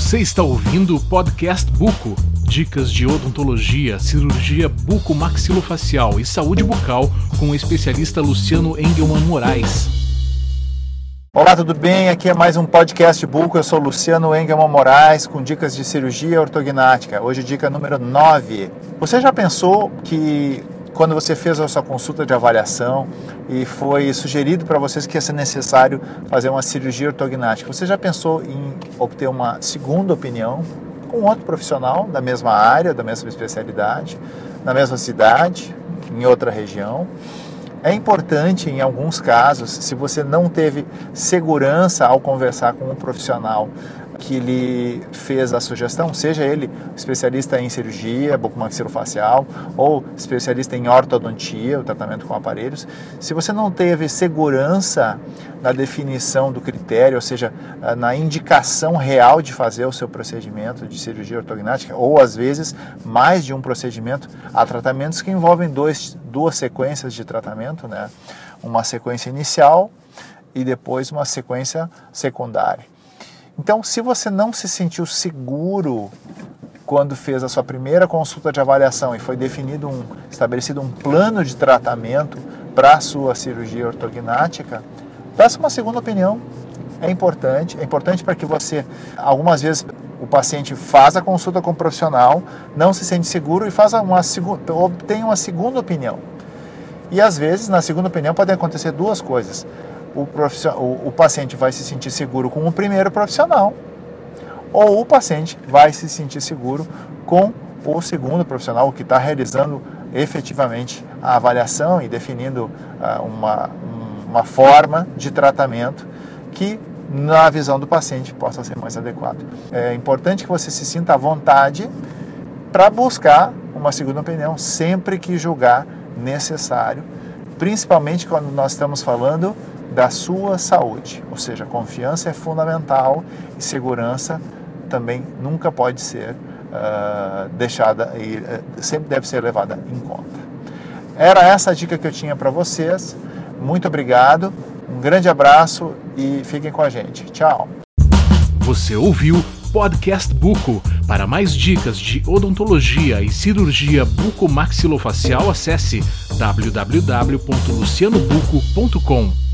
Você está ouvindo o podcast Buco. Dicas de odontologia, cirurgia bucomaxilofacial e saúde bucal com o especialista Luciano Engelman Moraes. Olá, tudo bem? Aqui é mais um podcast Buco. Eu sou Luciano Engelman Moraes com dicas de cirurgia ortognática. Hoje, dica número 9. Você já pensou que quando você fez a sua consulta de avaliação e foi sugerido para vocês que ia ser necessário fazer uma cirurgia ortognática, você já pensou em obter uma segunda opinião com outro profissional da mesma área, da mesma especialidade, na mesma cidade, em outra região? É importante, em alguns casos, se você não teve segurança ao conversar com um profissional que lhe fez a sugestão, seja ele especialista em cirurgia bucomaxilofacial ou especialista em ortodontia, o tratamento com aparelhos, se você não teve segurança na definição do critério, ou seja, na indicação real de fazer o seu procedimento de cirurgia ortognática, ou às vezes mais de um procedimento, há tratamentos que envolvem dois, duas sequências de tratamento, né? uma sequência inicial e depois uma sequência secundária. Então, se você não se sentiu seguro quando fez a sua primeira consulta de avaliação e foi definido um, estabelecido um plano de tratamento para a sua cirurgia ortognática, peça uma segunda opinião. É importante, é importante para que você, algumas vezes o paciente faz a consulta com o profissional, não se sente seguro e faz uma obtém uma segunda opinião. E às vezes, na segunda opinião, podem acontecer duas coisas o, o, o paciente vai se sentir seguro com o primeiro profissional, ou o paciente vai se sentir seguro com o segundo profissional que está realizando efetivamente a avaliação e definindo uh, uma, uma forma de tratamento que, na visão do paciente, possa ser mais adequado. É importante que você se sinta à vontade para buscar uma segunda opinião sempre que julgar necessário, principalmente quando nós estamos falando da sua saúde. Ou seja, confiança é fundamental e segurança também nunca pode ser uh, deixada e uh, sempre deve ser levada em conta. Era essa a dica que eu tinha para vocês. Muito obrigado, um grande abraço e fiquem com a gente. Tchau. Você ouviu Podcast Buco. Para mais dicas de odontologia e cirurgia bucomaxilofacial, acesse www.lucianobuco.com.